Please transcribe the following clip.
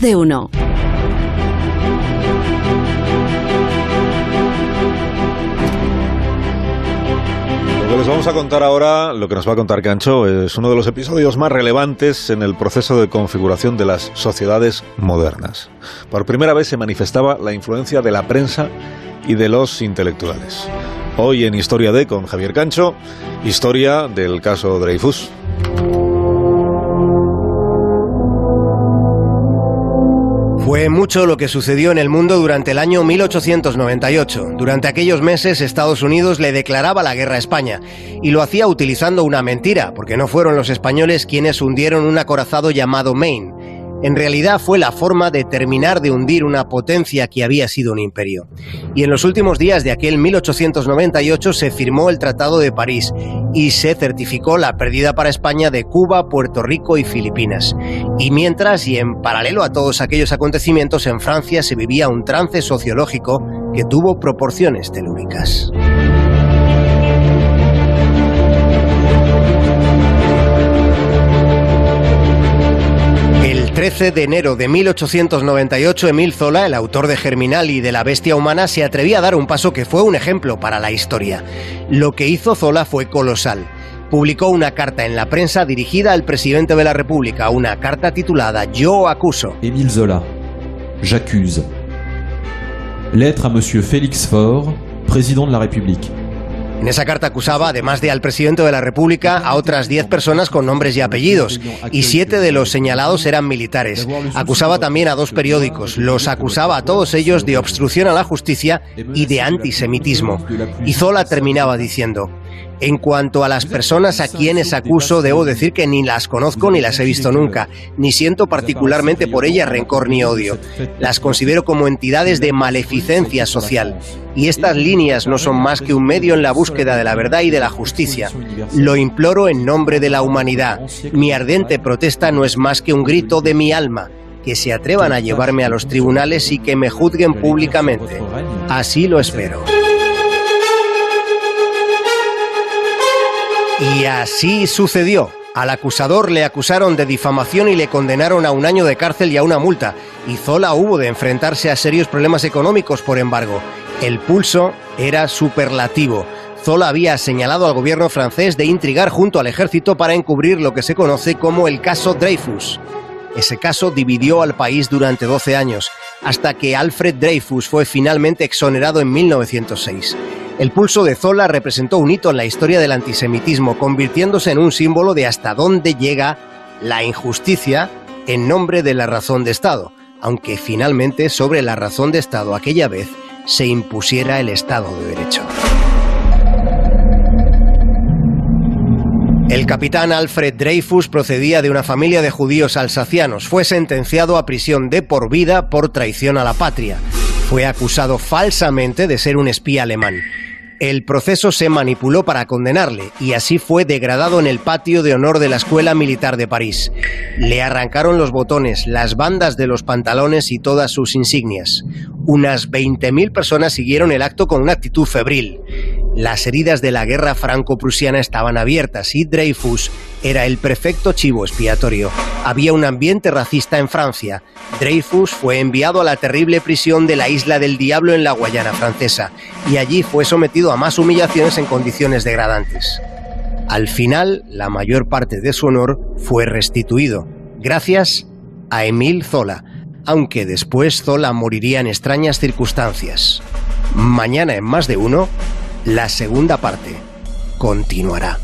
De uno. Lo que les vamos a contar ahora, lo que nos va a contar Cancho, es uno de los episodios más relevantes en el proceso de configuración de las sociedades modernas. Por primera vez se manifestaba la influencia de la prensa y de los intelectuales. Hoy en Historia de con Javier Cancho, historia del caso Dreyfus. Fue mucho lo que sucedió en el mundo durante el año 1898. Durante aquellos meses Estados Unidos le declaraba la guerra a España y lo hacía utilizando una mentira, porque no fueron los españoles quienes hundieron un acorazado llamado Maine en realidad fue la forma de terminar de hundir una potencia que había sido un imperio. Y en los últimos días de aquel 1898 se firmó el Tratado de París y se certificó la pérdida para España de Cuba, Puerto Rico y Filipinas. Y mientras y en paralelo a todos aquellos acontecimientos en Francia se vivía un trance sociológico que tuvo proporciones telúricas. 13 de enero de 1898, Emil Zola, el autor de Germinal y de La Bestia Humana, se atrevía a dar un paso que fue un ejemplo para la historia. Lo que hizo Zola fue colosal. Publicó una carta en la prensa dirigida al presidente de la República, una carta titulada Yo acuso. Emile Zola, j'accuse. Lettre a Monsieur Félix Faure, président de la République. En esa carta acusaba, además de al presidente de la República, a otras 10 personas con nombres y apellidos, y siete de los señalados eran militares. Acusaba también a dos periódicos, los acusaba a todos ellos de obstrucción a la justicia y de antisemitismo. Y Zola terminaba diciendo, en cuanto a las personas a quienes acuso, debo decir que ni las conozco ni las he visto nunca, ni siento particularmente por ellas rencor ni odio. Las considero como entidades de maleficencia social. Y estas líneas no son más que un medio en la búsqueda de la verdad y de la justicia. Lo imploro en nombre de la humanidad. Mi ardente protesta no es más que un grito de mi alma que se atrevan a llevarme a los tribunales y que me juzguen públicamente. Así lo espero. Y así sucedió. Al acusador le acusaron de difamación y le condenaron a un año de cárcel y a una multa. Y Zola hubo de enfrentarse a serios problemas económicos, por embargo. El pulso era superlativo. Zola había señalado al gobierno francés de intrigar junto al ejército para encubrir lo que se conoce como el caso Dreyfus. Ese caso dividió al país durante 12 años, hasta que Alfred Dreyfus fue finalmente exonerado en 1906. El pulso de Zola representó un hito en la historia del antisemitismo, convirtiéndose en un símbolo de hasta dónde llega la injusticia en nombre de la razón de Estado, aunque finalmente sobre la razón de Estado aquella vez se impusiera el Estado de Derecho. El capitán Alfred Dreyfus procedía de una familia de judíos alsacianos. Fue sentenciado a prisión de por vida por traición a la patria. Fue acusado falsamente de ser un espía alemán. El proceso se manipuló para condenarle y así fue degradado en el patio de honor de la Escuela Militar de París. Le arrancaron los botones, las bandas de los pantalones y todas sus insignias. Unas 20.000 personas siguieron el acto con una actitud febril. Las heridas de la guerra franco-prusiana estaban abiertas y Dreyfus era el perfecto chivo expiatorio. Había un ambiente racista en Francia. Dreyfus fue enviado a la terrible prisión de la Isla del Diablo en la Guayana francesa y allí fue sometido a más humillaciones en condiciones degradantes. Al final, la mayor parte de su honor fue restituido, gracias a Emile Zola, aunque después Zola moriría en extrañas circunstancias. Mañana en más de uno la segunda parte continuará.